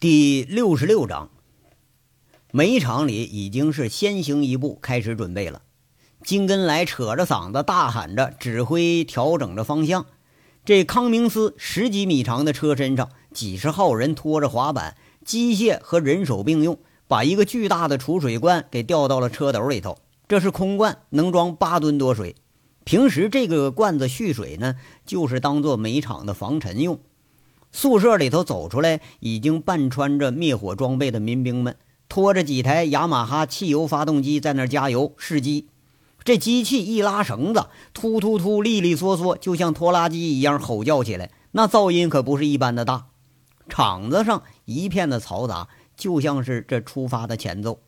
第六十六章，煤场里已经是先行一步开始准备了。金根来扯着嗓子大喊着，指挥调整着方向。这康明斯十几米长的车身上，几十号人拖着滑板，机械和人手并用，把一个巨大的储水罐给吊到了车斗里头。这是空罐，能装八吨多水。平时这个罐子蓄水呢，就是当做煤场的防尘用。宿舍里头走出来，已经半穿着灭火装备的民兵们，拖着几台雅马哈汽油发动机在那加油试机。这机器一拉绳子，突突突，利利索索，就像拖拉机一样吼叫起来，那噪音可不是一般的大。场子上一片的嘈杂，就像是这出发的前奏。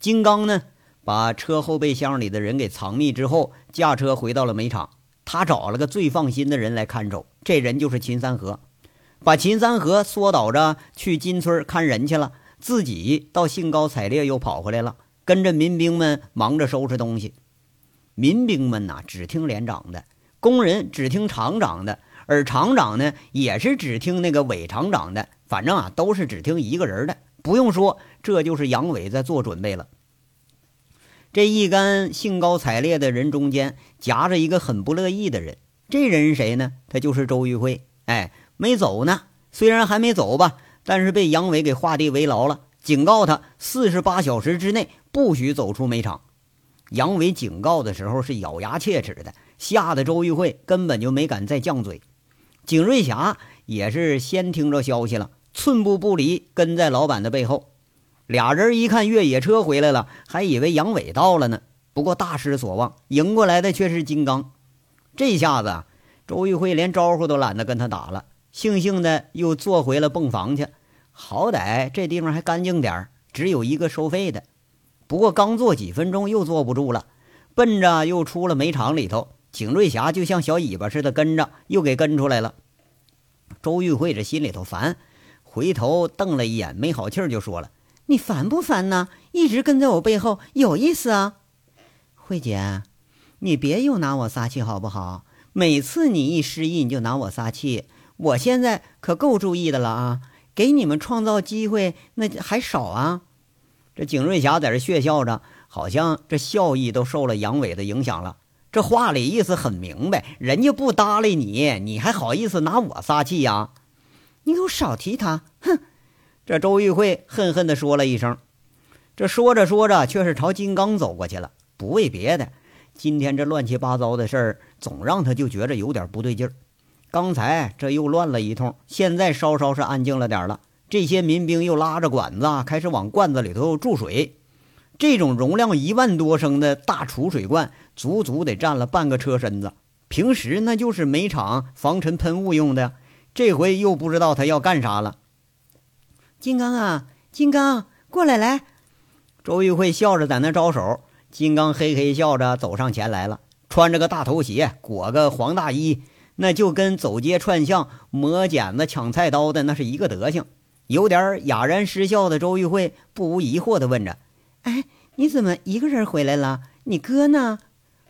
金刚呢，把车后备箱里的人给藏匿之后，驾车回到了煤场。他找了个最放心的人来看守，这人就是秦三河。把秦三河缩倒着去金村看人去了，自己到兴高采烈又跑回来了，跟着民兵们忙着收拾东西。民兵们呐，只听连长的；工人只听厂长的，而厂长呢，也是只听那个韦厂长的。反正啊，都是只听一个人的。不用说，这就是杨伟在做准备了。这一干兴高采烈的人中间，夹着一个很不乐意的人。这人是谁呢？他就是周玉慧。哎。没走呢，虽然还没走吧，但是被杨伟给画地为牢了，警告他四十八小时之内不许走出煤场。杨伟警告的时候是咬牙切齿的，吓得周玉慧根本就没敢再犟嘴。景瑞霞也是先听着消息了，寸步不离跟在老板的背后。俩人一看越野车回来了，还以为杨伟到了呢，不过大失所望，迎过来的却是金刚。这下子，周玉慧连招呼都懒得跟他打了。悻悻的又坐回了泵房去，好歹这地方还干净点儿，只有一个收费的。不过刚坐几分钟又坐不住了，奔着又出了煤场里头。景瑞霞就像小尾巴似的跟着，又给跟出来了。周玉慧这心里头烦，回头瞪了一眼，没好气儿就说了：“你烦不烦呢？一直跟在我背后，有意思啊？”慧姐，你别又拿我撒气好不好？每次你一失忆，你就拿我撒气。我现在可够注意的了啊！给你们创造机会，那还少啊？这景瑞霞在这血笑着，好像这笑意都受了杨伟的影响了。这话里意思很明白，人家不搭理你，你还好意思拿我撒气呀？你给我少提他！哼！这周玉慧恨恨地说了一声。这说着说着，却是朝金刚走过去了。不为别的，今天这乱七八糟的事儿，总让他就觉着有点不对劲儿。刚才这又乱了一通，现在稍稍是安静了点了。这些民兵又拉着管子开始往罐子里头注水。这种容量一万多升的大储水罐，足足得占了半个车身子。平时那就是煤场防尘喷雾用的，这回又不知道他要干啥了。金刚啊，金刚，过来来！周玉慧笑着在那招手。金刚嘿嘿笑着走上前来了，穿着个大头鞋，裹个黄大衣。那就跟走街串巷磨剪子抢菜刀的那是一个德行，有点哑然失笑的周玉慧不无疑惑地问着：“哎，你怎么一个人回来了？你哥呢？”“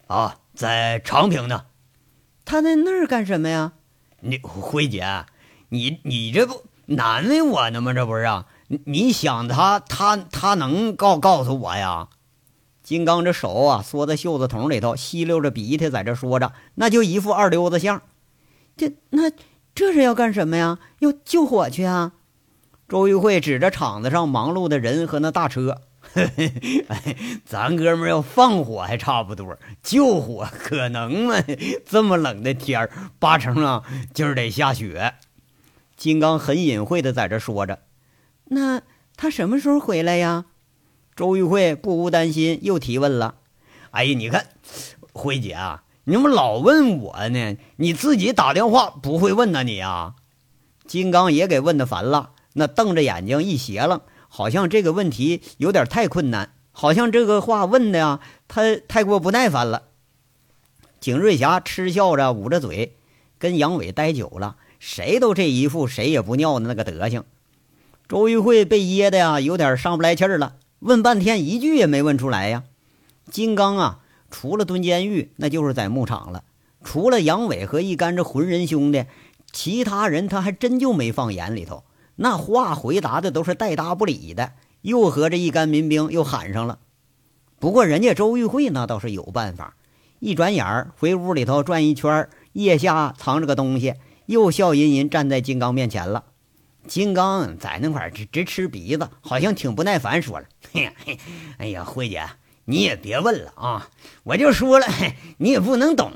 啊，在长平呢。”“他在那儿干什么呀？”“你慧姐，你你这不难为我呢吗？这不是啊？你想他，他他能告告诉我呀？”金刚这手啊缩在袖子筒里头，吸溜着鼻涕在这说着，那就一副二流子相。这那这是要干什么呀？要救火去啊！周玉慧指着场子上忙碌的人和那大车，咱哥们要放火还差不多，救火可能吗？这么冷的天儿，八成啊今儿得下雪。金刚很隐晦的在这说着。那他什么时候回来呀？周玉慧不无担心，又提问了。哎呀，你看，慧姐啊。你怎么老问我呢？你自己打电话不会问呢？你啊，金刚也给问的烦了，那瞪着眼睛一斜楞，好像这个问题有点太困难，好像这个话问的呀，他太过不耐烦了。景瑞霞嗤笑着捂着嘴，跟杨伟待久了，谁都这一副谁也不尿的那个德行。周玉慧被噎的呀，有点上不来气儿了，问半天一句也没问出来呀。金刚啊。除了蹲监狱，那就是在牧场了。除了杨伟和一干这浑人兄弟，其他人他还真就没放眼里头。那话回答的都是带搭不理的，又和这一干民兵又喊上了。不过人家周玉慧那倒是有办法，一转眼儿回屋里头转一圈，腋下藏着个东西，又笑吟吟站在金刚面前了。金刚在那块儿直直吃鼻子，好像挺不耐烦，说了：“嘿，哎呀，慧姐，你也别问了啊，我就说了，你也不能懂。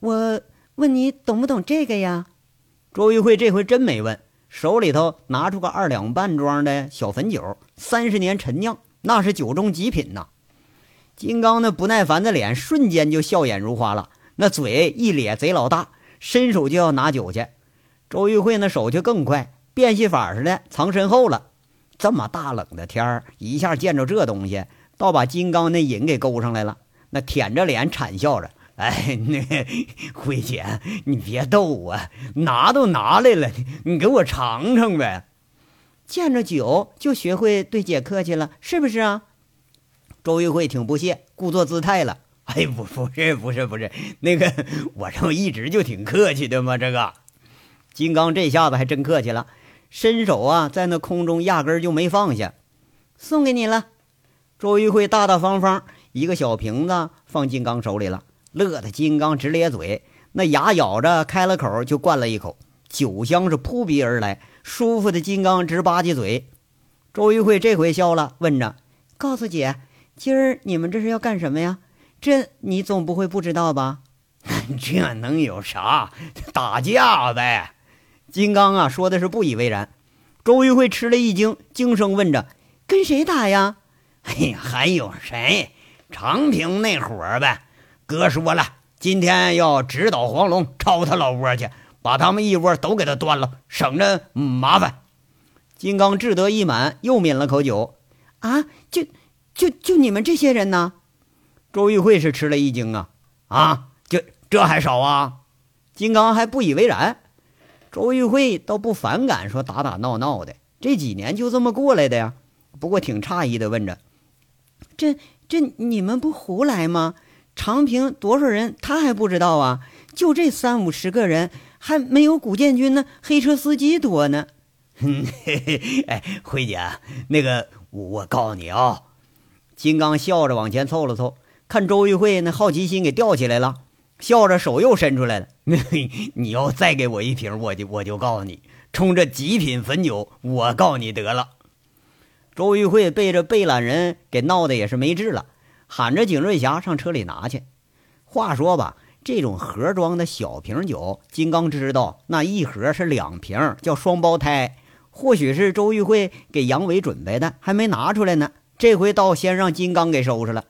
我问你懂不懂这个呀？”周玉慧这回真没问，手里头拿出个二两半装的小汾酒，三十年陈酿。那是酒中极品呐！金刚那不耐烦的脸瞬间就笑眼如花了，那嘴一咧贼老大，伸手就要拿酒去。周玉慧那手就更快，变戏法似的藏身后了。这么大冷的天儿，一下见着这东西，倒把金刚那瘾给勾上来了。那舔着脸惨笑着：“哎，那慧姐，你别逗我，拿都拿来了，你给我尝尝呗。”见着酒就学会对姐客气了，是不是啊？周玉慧挺不屑，故作姿态了。哎，不，不是，不是，不是，那个我这不一直就挺客气的吗？这个金刚这下子还真客气了，伸手啊，在那空中压根就没放下，送给你了。周玉慧大大方方一个小瓶子放金刚手里了，乐得金刚直咧嘴，那牙咬着开了口就灌了一口，酒香是扑鼻而来。舒服的金刚直吧唧嘴，周玉慧这回笑了，问着：“告诉姐，今儿你们这是要干什么呀？这你总不会不知道吧？” 这能有啥？打架呗！金刚啊，说的是不以为然。周玉慧吃了一惊，惊声问着：“跟谁打呀？”“ 哎呀，还有谁？长平那伙儿呗。哥说了，今天要直捣黄龙，抄他老窝去。”把他们一窝都给他端了，省着麻烦。金刚志得意满，又抿了口酒。啊，就就就你们这些人呢？周玉慧是吃了一惊啊！啊，这这还少啊？金刚还不以为然。周玉慧倒不反感说打打闹闹的，这几年就这么过来的呀。不过挺诧异的，问着：“这这你们不胡来吗？长平多少人，他还不知道啊？就这三五十个人。”还没有古建军那黑车司机多呢。哎，辉姐，那个我我告诉你啊，金刚笑着往前凑了凑，看周玉慧那好奇心给吊起来了，笑着手又伸出来了。你要再给我一瓶，我就我就告诉你，冲这极品汾酒，我告你得了。周玉慧被这背懒人给闹得也是没治了，喊着景瑞霞上车里拿去。话说吧。这种盒装的小瓶酒，金刚知道那一盒是两瓶，叫双胞胎。或许是周玉慧给杨伟准备的，还没拿出来呢。这回倒先让金刚给收拾了，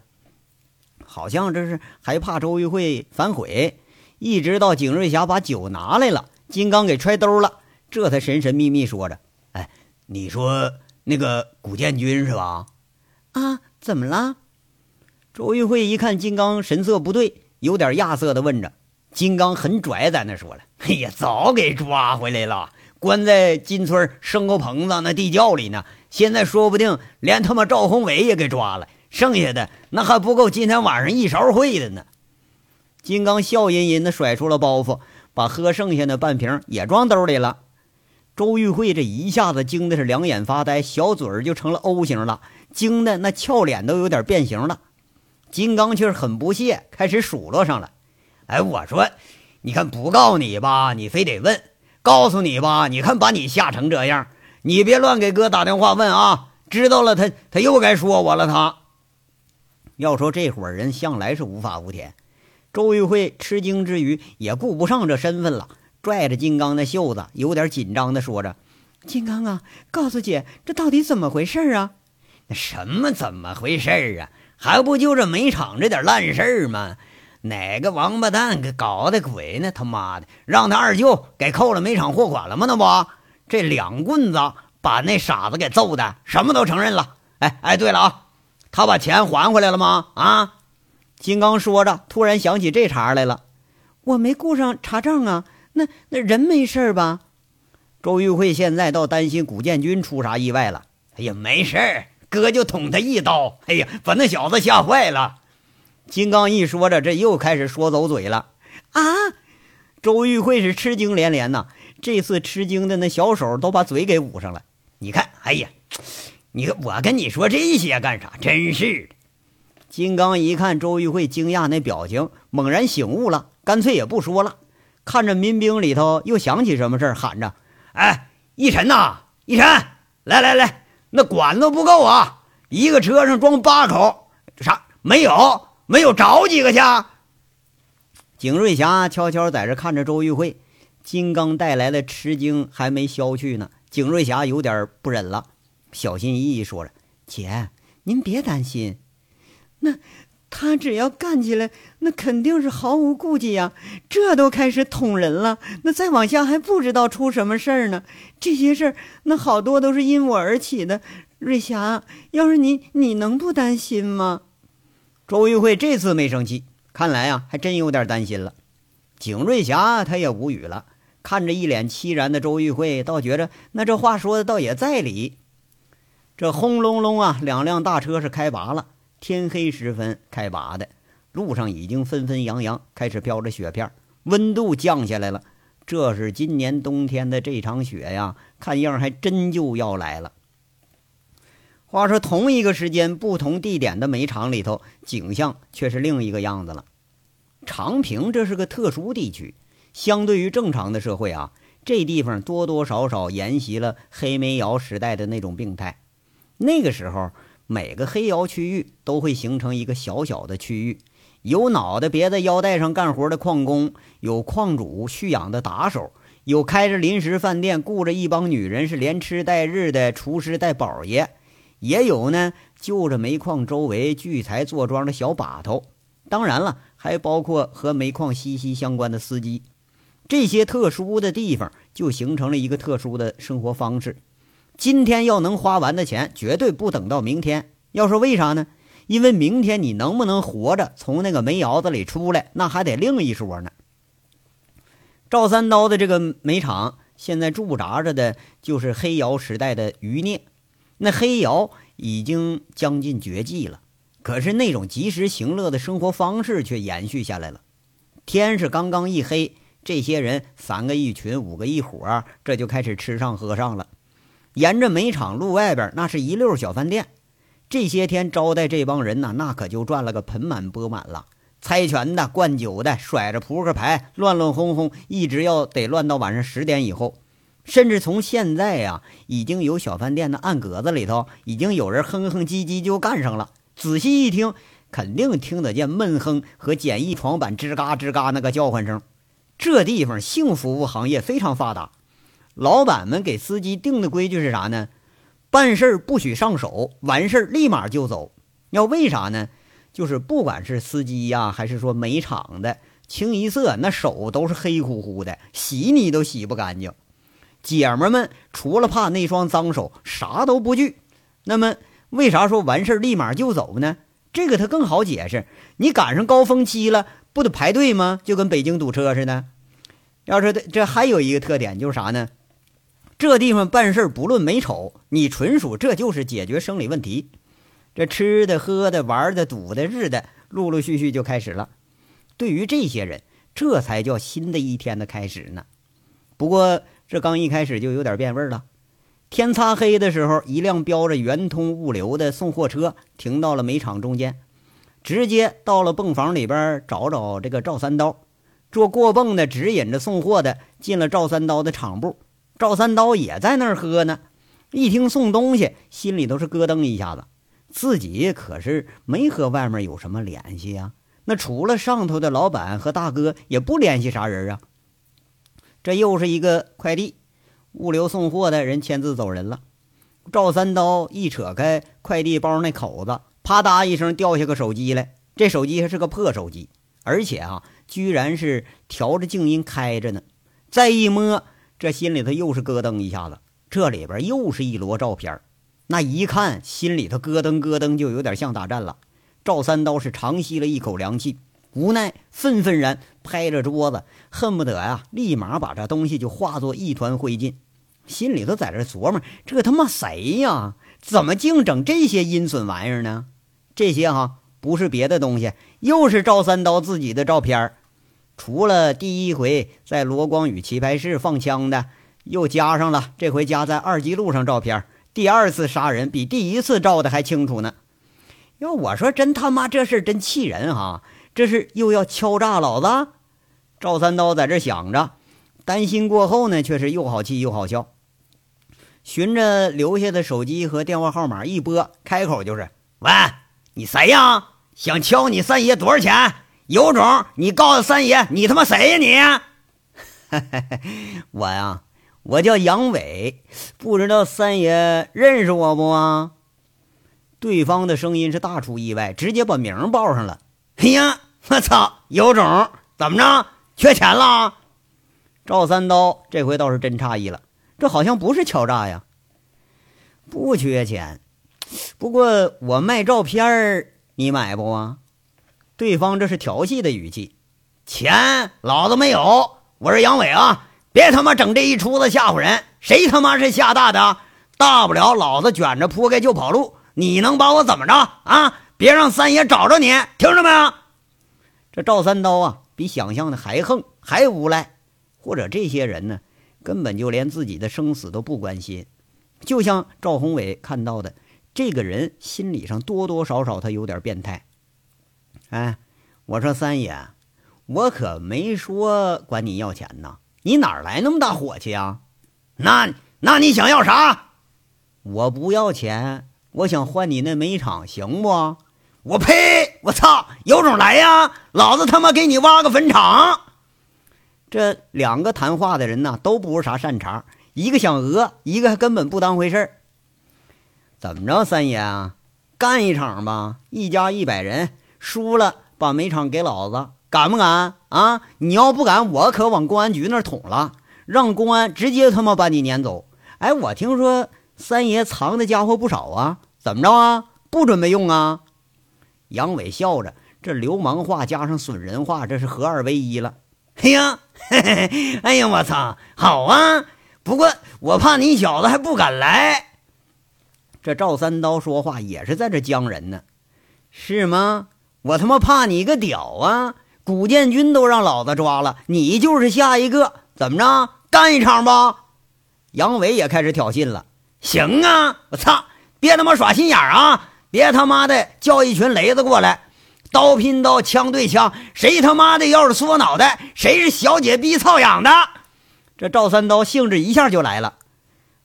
好像这是还怕周玉慧反悔。一直到景瑞霞把酒拿来了，金刚给揣兜了，这才神神秘秘说着：“哎，你说那个古建军是吧？啊，怎么了？”周玉慧一看金刚神色不对。有点亚瑟的问着，金刚很拽，在那说了：“哎呀，早给抓回来了，关在金村牲口棚子那地窖里呢。现在说不定连他妈赵宏伟也给抓了，剩下的那还不够今天晚上一勺烩的呢。”金刚笑吟吟的甩出了包袱，把喝剩下的半瓶也装兜里了。周玉慧这一下子惊的是两眼发呆，小嘴儿就成了 O 型了，惊的那俏脸都有点变形了。金刚却是很不屑，开始数落上了。哎，我说，你看不告你吧，你非得问；告诉你吧，你看把你吓成这样，你别乱给哥打电话问啊！知道了，他他又该说我了。他要说这伙人向来是无法无天。周玉慧吃惊之余，也顾不上这身份了，拽着金刚的袖子，有点紧张的说着：“金刚啊，告诉姐，这到底怎么回事啊？那什么怎么回事啊？”还不就这煤厂这点烂事儿吗？哪个王八蛋给搞的鬼呢？他妈的，让他二舅给扣了煤厂货款了吗？那不，这两棍子把那傻子给揍的，什么都承认了。哎哎，对了啊，他把钱还回来了吗？啊！金刚说着，突然想起这茬来了，我没顾上查账啊。那那人没事吧？周玉慧现在倒担心古建军出啥意外了。哎呀，没事儿。哥就捅他一刀，哎呀，把那小子吓坏了。金刚一说着，这又开始说走嘴了。啊！周玉慧是吃惊连连呐，这次吃惊的那小手都把嘴给捂上了。你看，哎呀，你我跟你说这些干啥？真是的！金刚一看周玉慧惊讶那表情，猛然醒悟了，干脆也不说了。看着民兵里头又想起什么事儿，喊着：“哎，一晨呐，一晨，来来来，那管子不够啊，一个车上装八口，啥没有？没有找几个去？”景瑞霞悄悄在这看着周玉慧，金刚带来的吃惊还没消去呢。景瑞霞有点不忍了，小心翼翼说着：“姐，您别担心。”那他只要干起来，那肯定是毫无顾忌呀！这都开始捅人了，那再往下还不知道出什么事儿呢。这些事儿，那好多都是因我而起的。瑞霞，要是你，你能不担心吗？周玉慧这次没生气，看来啊，还真有点担心了。景瑞霞她也无语了，看着一脸凄然的周玉慧，倒觉着那这话说的倒也在理。这轰隆隆啊，两辆大车是开拔了。天黑时分开拔的，路上已经纷纷扬扬，开始飘着雪片，温度降下来了。这是今年冬天的这场雪呀，看样还真就要来了。话说，同一个时间、不同地点的煤厂里头，景象却是另一个样子了。长平这是个特殊地区，相对于正常的社会啊，这地方多多少少沿袭了黑煤窑时代的那种病态。那个时候。每个黑窑区域都会形成一个小小的区域，有脑袋别在腰带上干活的矿工，有矿主蓄养的打手，有开着临时饭店雇着一帮女人是连吃带日的厨师带宝爷，也有呢就着煤矿周围聚财坐庄的小把头。当然了，还包括和煤矿息息相关的司机。这些特殊的地方就形成了一个特殊的生活方式。今天要能花完的钱，绝对不等到明天。要说为啥呢？因为明天你能不能活着从那个煤窑子里出来，那还得另一说呢。赵三刀的这个煤厂现在驻扎着的就是黑窑时代的余孽，那黑窑已经将近绝迹了，可是那种及时行乐的生活方式却延续下来了。天是刚刚一黑，这些人三个一群，五个一伙，这就开始吃上喝上了。沿着煤厂路外边，那是一溜小饭店。这些天招待这帮人呢，那可就赚了个盆满钵满了。猜拳的、灌酒的、甩着扑克牌，乱乱哄哄，一直要得乱到晚上十点以后。甚至从现在呀，已经有小饭店的暗格子里头，已经有人哼哼唧唧就干上了。仔细一听，肯定听得见闷哼和简易床板吱嘎吱嘎那个叫唤声。这地方性服务行业非常发达。老板们给司机定的规矩是啥呢？办事儿不许上手，完事儿立马就走。要为啥呢？就是不管是司机呀，还是说煤厂的，清一色那手都是黑乎乎的，洗你都洗不干净。姐们们除了怕那双脏手，啥都不惧。那么为啥说完事儿立马就走呢？这个他更好解释。你赶上高峰期了，不得排队吗？就跟北京堵车似的。要说这这还有一个特点，就是啥呢？这地方办事不论美丑，你纯属这就是解决生理问题。这吃的、喝的、玩的、赌的、日的，陆陆续续就开始了。对于这些人，这才叫新的一天的开始呢。不过这刚一开始就有点变味了。天擦黑的时候，一辆标着圆通物流的送货车停到了煤场中间，直接到了泵房里边找找这个赵三刀。做过泵的指引着送货的进了赵三刀的厂部。赵三刀也在那儿喝呢，一听送东西，心里都是咯噔一下子。自己可是没和外面有什么联系呀？那除了上头的老板和大哥，也不联系啥人啊。这又是一个快递，物流送货的人签字走人了。赵三刀一扯开快递包那口子，啪嗒一声掉下个手机来。这手机还是个破手机，而且啊，居然是调着静音开着呢。再一摸。这心里头又是咯噔一下子，这里边又是一摞照片那一看心里头咯噔咯噔，就有点像打战了。赵三刀是长吸了一口凉气，无奈愤愤然拍着桌子，恨不得呀立马把这东西就化作一团灰烬，心里头在这琢磨：这他妈谁呀？怎么净整这些阴损玩意儿呢？这些哈不是别的东西，又是赵三刀自己的照片除了第一回在罗光宇棋牌室放枪的，又加上了这回加在二级路上照片，第二次杀人比第一次照的还清楚呢。要我说，真他妈这事真气人哈！这是又要敲诈老子？赵三刀在这想着，担心过后呢，却是又好气又好笑。寻着留下的手机和电话号码一拨，开口就是：“喂，你谁呀？想敲你三爷多少钱？有种你告诉三爷，你他妈谁呀你？我呀，我叫杨伟，不知道三爷认识我不啊？”对方的声音是大出意外，直接把名报上了。哎呀，我操，有种！怎么着？缺钱了？赵三刀这回倒是真诧异了，这好像不是敲诈呀。不缺钱，不过我卖照片，你买不啊？对方这是调戏的语气。钱老子没有，我是杨伟啊！别他妈整这一出子吓唬人！谁他妈是吓大的？大不了老子卷着铺盖就跑路。你能把我怎么着啊？别让三爷找着你，听着没有？这赵三刀啊，比想象的还横，还无赖。或者这些人呢，根本就连自己的生死都不关心。就像赵宏伟看到的，这个人心理上多多少少他有点变态。哎，我说三爷，我可没说管你要钱呐，你哪来那么大火气啊？那那你想要啥？我不要钱。我想换你那煤场，行不？我呸！我操！有种来呀！老子他妈给你挖个坟场！这两个谈话的人呢，都不是啥善茬，一个想讹，一个还根本不当回事儿。怎么着，三爷啊？干一场吧！一家一百人，输了把煤场给老子，敢不敢啊？你要不敢，我可往公安局那儿捅了，让公安直接他妈把你撵走。哎，我听说。三爷藏的家伙不少啊，怎么着啊？不准备用啊？杨伟笑着，这流氓话加上损人话，这是合二为一了。哎呀，嘿 嘿哎呀，我操，好啊！不过我怕你小子还不敢来。这赵三刀说话也是在这僵人呢，是吗？我他妈怕你个屌啊！古建军都让老子抓了，你就是下一个，怎么着？干一场吧？杨伟也开始挑衅了。行啊！我操！别他妈耍心眼啊！别他妈的叫一群雷子过来，刀拼刀，枪对枪，谁他妈的要是缩脑袋，谁是小姐逼操养的？这赵三刀兴致一下就来了。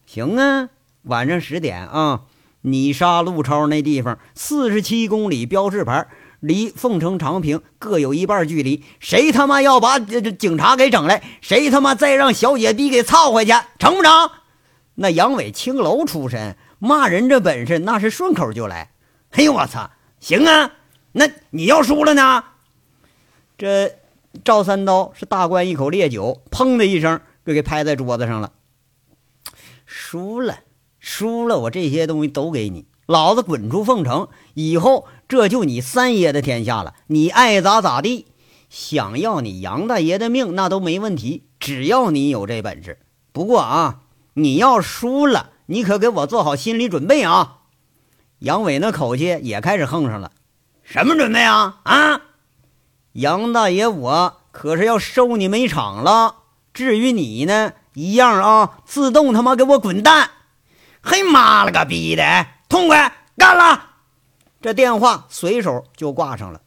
行啊，晚上十点啊，你杀陆超那地方四十七公里标志牌，离凤城长平各有一半距离。谁他妈要把这这警察给整来，谁他妈再让小姐逼给操回去，成不成？那杨伟青楼出身，骂人这本事那是顺口就来。哎呦我操，行啊！那你要输了呢？这赵三刀是大灌一口烈酒，砰的一声就给拍在桌子上了。输了，输了，我这些东西都给你，老子滚出凤城以后，这就你三爷的天下了，你爱咋咋地。想要你杨大爷的命那都没问题，只要你有这本事。不过啊。你要输了，你可给我做好心理准备啊！杨伟那口气也开始横上了。什么准备啊？啊！杨大爷，我可是要收你煤场了。至于你呢，一样啊，自动他妈给我滚蛋！嘿妈了个逼的，痛快干了！这电话随手就挂上了。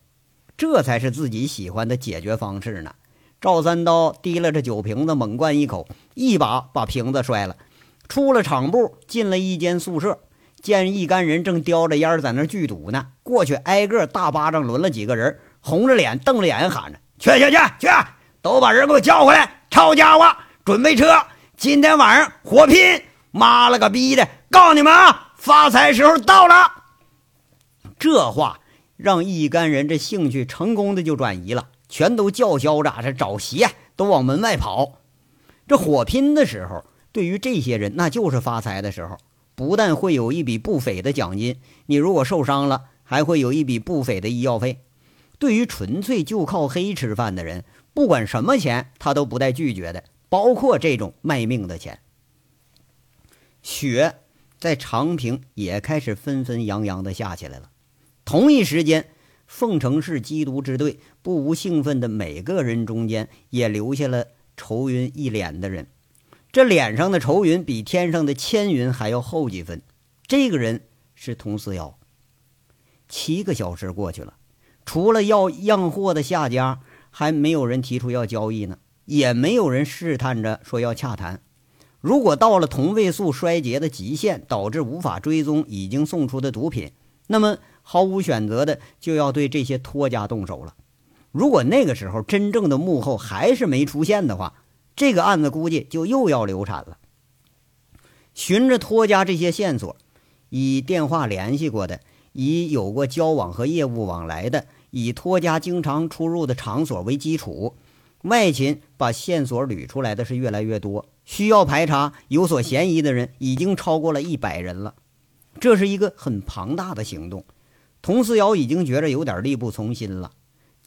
这才是自己喜欢的解决方式呢。赵三刀提了这酒瓶子，猛灌一口，一把把瓶子摔了。出了厂部，进了一间宿舍，见一干人正叼着烟在那聚赌呢。过去挨个大巴掌抡了几个人，红着脸瞪着眼喊着：“去去去去！都把人给我叫回来！抄家伙，准备车，今天晚上火拼！妈了个逼的！告诉你们啊，发财时候到了！”这话让一干人这兴趣成功的就转移了。全都叫嚣着这找鞋，都往门外跑。这火拼的时候，对于这些人那就是发财的时候。不但会有一笔不菲的奖金，你如果受伤了，还会有一笔不菲的医药费。对于纯粹就靠黑吃饭的人，不管什么钱，他都不带拒绝的，包括这种卖命的钱。雪在长平也开始纷纷扬扬的下起来了。同一时间。凤城市缉毒支队不无兴奋的每个人中间，也留下了愁云一脸的人。这脸上的愁云比天上的千云还要厚几分。这个人是佟思瑶。七个小时过去了，除了要样货的下家，还没有人提出要交易呢，也没有人试探着说要洽谈。如果到了同位素衰竭的极限，导致无法追踪已经送出的毒品，那么毫无选择的就要对这些托家动手了。如果那个时候真正的幕后还是没出现的话，这个案子估计就又要流产了。循着托家这些线索，以电话联系过的，以有过交往和业务往来的，以托家经常出入的场所为基础，外勤把线索捋出来的是越来越多。需要排查有所嫌疑的人已经超过了一百人了，这是一个很庞大的行动。佟思瑶已经觉着有点力不从心了。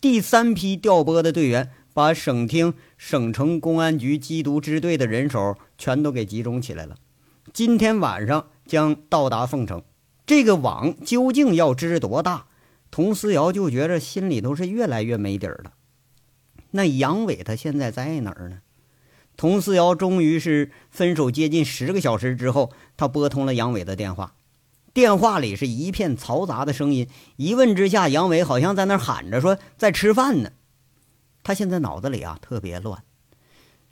第三批调拨的队员把省厅、省城公安局缉毒支队的人手全都给集中起来了，今天晚上将到达凤城。这个网究竟要织多大？佟思瑶就觉着心里头是越来越没底儿了。那杨伟他现在在哪儿呢？佟思瑶终于是分手接近十个小时之后，他拨通了杨伟的电话。电话里是一片嘈杂的声音。一问之下，杨伟好像在那喊着说在吃饭呢。他现在脑子里啊特别乱，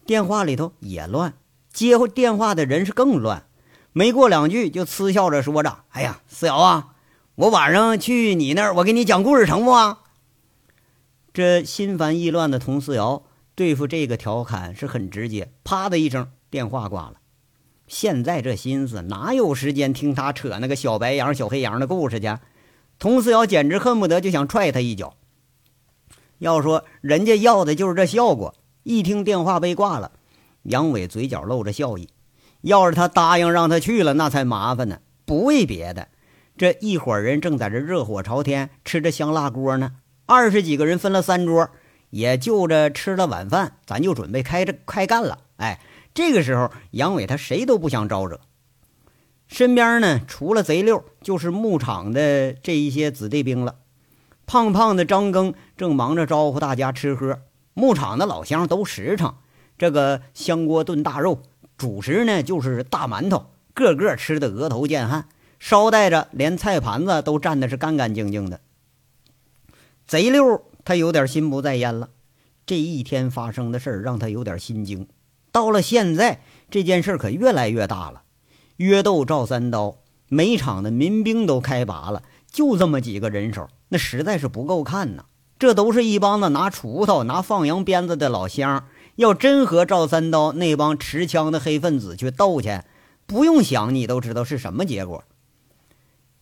电话里头也乱，接电话的人是更乱。没过两句就嗤笑着说着：“哎呀，思瑶啊，我晚上去你那儿，我给你讲故事成不啊？”这心烦意乱的佟思瑶。对付这个调侃是很直接，啪的一声，电话挂了。现在这心思哪有时间听他扯那个小白羊、小黑羊的故事去？佟思瑶简直恨不得就想踹他一脚。要说人家要的就是这效果。一听电话被挂了，杨伟嘴角露着笑意。要是他答应让他去了，那才麻烦呢。不为别的，这一伙人正在这热火朝天吃着香辣锅呢，二十几个人分了三桌。也就着吃了晚饭，咱就准备开着开干了。哎，这个时候杨伟他谁都不想招惹，身边呢除了贼六，就是牧场的这一些子弟兵了。胖胖的张庚正忙着招呼大家吃喝，牧场的老乡都实诚。这个香锅炖大肉，主食呢就是大馒头，个个吃的额头见汗，捎带着连菜盘子都占的是干干净净的。贼六。他有点心不在焉了，这一天发生的事儿让他有点心惊。到了现在，这件事可越来越大了。约斗赵三刀，每场的民兵都开拔了，就这么几个人手，那实在是不够看呐。这都是一帮子拿锄头、拿放羊鞭子的老乡，要真和赵三刀那帮持枪的黑分子去斗去，不用想，你都知道是什么结果。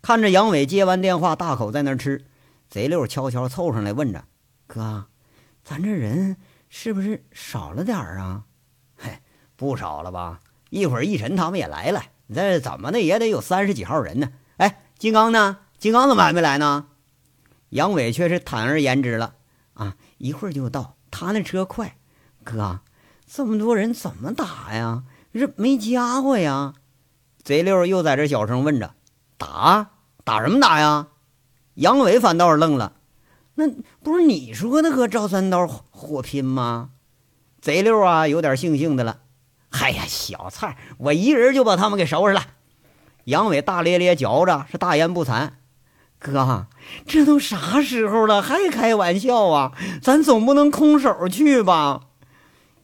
看着杨伟接完电话，大口在那吃，贼六悄悄凑上来问着。哥，咱这人是不是少了点儿啊？不少了吧？一会儿一晨他们也来了，你这怎么的也得有三十几号人呢。哎，金刚呢？金刚怎么还没来呢？杨伟却是坦而言之了啊，一会儿就到。他那车快。哥，这么多人怎么打呀？这没家伙呀？贼六又在这小声问着：“打打什么打呀？”杨伟反倒是愣了。那不是你说的和赵三刀火拼吗？贼六啊，有点悻悻的了。哎呀，小菜，我一人就把他们给收拾了。杨伟大咧咧嚼着，是大言不惭。哥，这都啥时候了，还开玩笑啊？咱总不能空手去吧？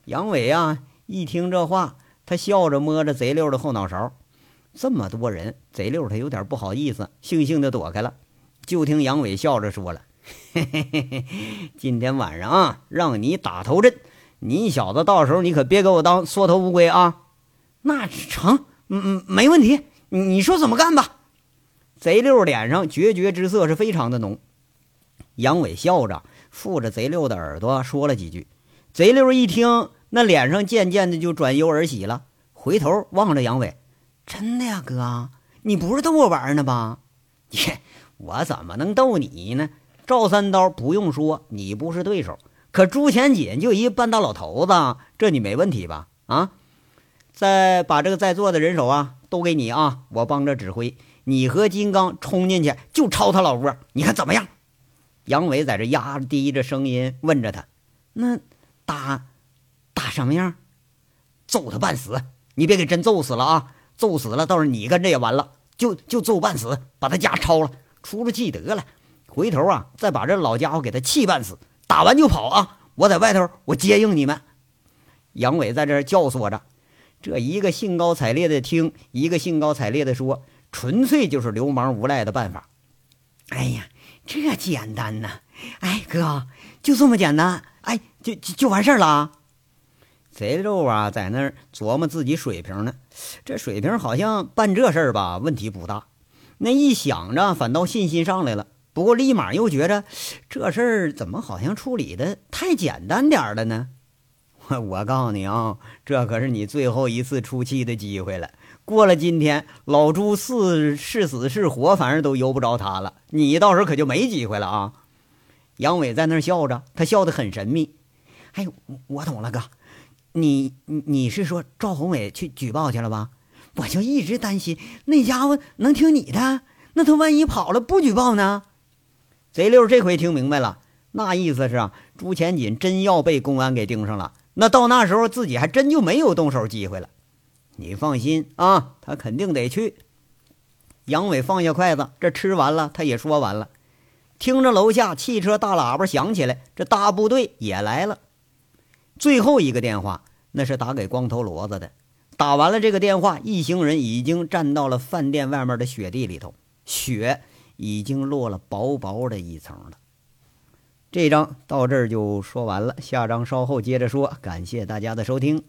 杨伟啊，一听这话，他笑着摸着贼六的后脑勺。这么多人，贼六他有点不好意思，悻悻的躲开了。就听杨伟笑着说了。嘿嘿嘿嘿，今天晚上啊，让你打头阵，你小子到时候你可别给我当缩头乌龟啊！那成，嗯嗯，没问题，你说怎么干吧。贼六脸上决绝之色是非常的浓。杨伟笑着附着贼六的耳朵说了几句，贼六一听，那脸上渐渐的就转忧而喜了，回头望着杨伟：“真的呀，哥，你不是逗我玩呢吧？”“切，我怎么能逗你呢？”赵三刀不用说，你不是对手。可朱前锦就一半大老头子，这你没问题吧？啊！再把这个在座的人手啊，都给你啊，我帮着指挥。你和金刚冲进去就抄他老窝，你看怎么样？杨伟在这压低着声音问着他：“那打打什么样？揍他半死！你别给真揍死了啊！揍死了，倒是你跟着也完了。就就揍半死，把他家抄了，出出气得了。回头啊，再把这老家伙给他气半死，打完就跑啊！我在外头，我接应你们。”杨伟在这儿教唆着，这一个兴高采烈的听，一个兴高采烈的说，纯粹就是流氓无赖的办法。哎呀，这简单呐！哎，哥，就这么简单？哎，就就就完事儿了？贼肉啊，在那儿琢磨自己水平呢。这水平好像办这事儿吧，问题不大。那一想着，反倒信心上来了。不过立马又觉着这事儿怎么好像处理的太简单点儿了呢？我告诉你啊，这可是你最后一次出气的机会了。过了今天，老朱是是死是活，反正都由不着他了。你到时候可就没机会了啊！杨伟在那儿笑着，他笑得很神秘。哎，我懂了，哥，你你是说赵宏伟去举报去了吧？我就一直担心那家伙能听你的，那他万一跑了不举报呢？贼六这回听明白了，那意思是啊，朱前锦真要被公安给盯上了。那到那时候，自己还真就没有动手机会了。你放心啊，他肯定得去。杨伟放下筷子，这吃完了，他也说完了。听着楼下汽车大喇叭响起来，这大部队也来了。最后一个电话，那是打给光头骡子的。打完了这个电话，一行人已经站到了饭店外面的雪地里头，雪已经落了薄薄的一层了。这章到这儿就说完了，下章稍后接着说。感谢大家的收听。